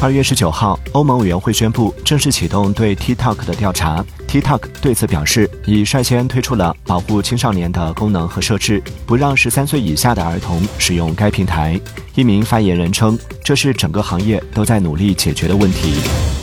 二月十九号欧盟委员会宣布正式启动对 tiktok 的调查。Tiktok 对此表示已率先推出了保护青少年的功能和设置不让十三岁以下的儿童使用该平台。一名发言人称这是整个行业都在努力解决的问题。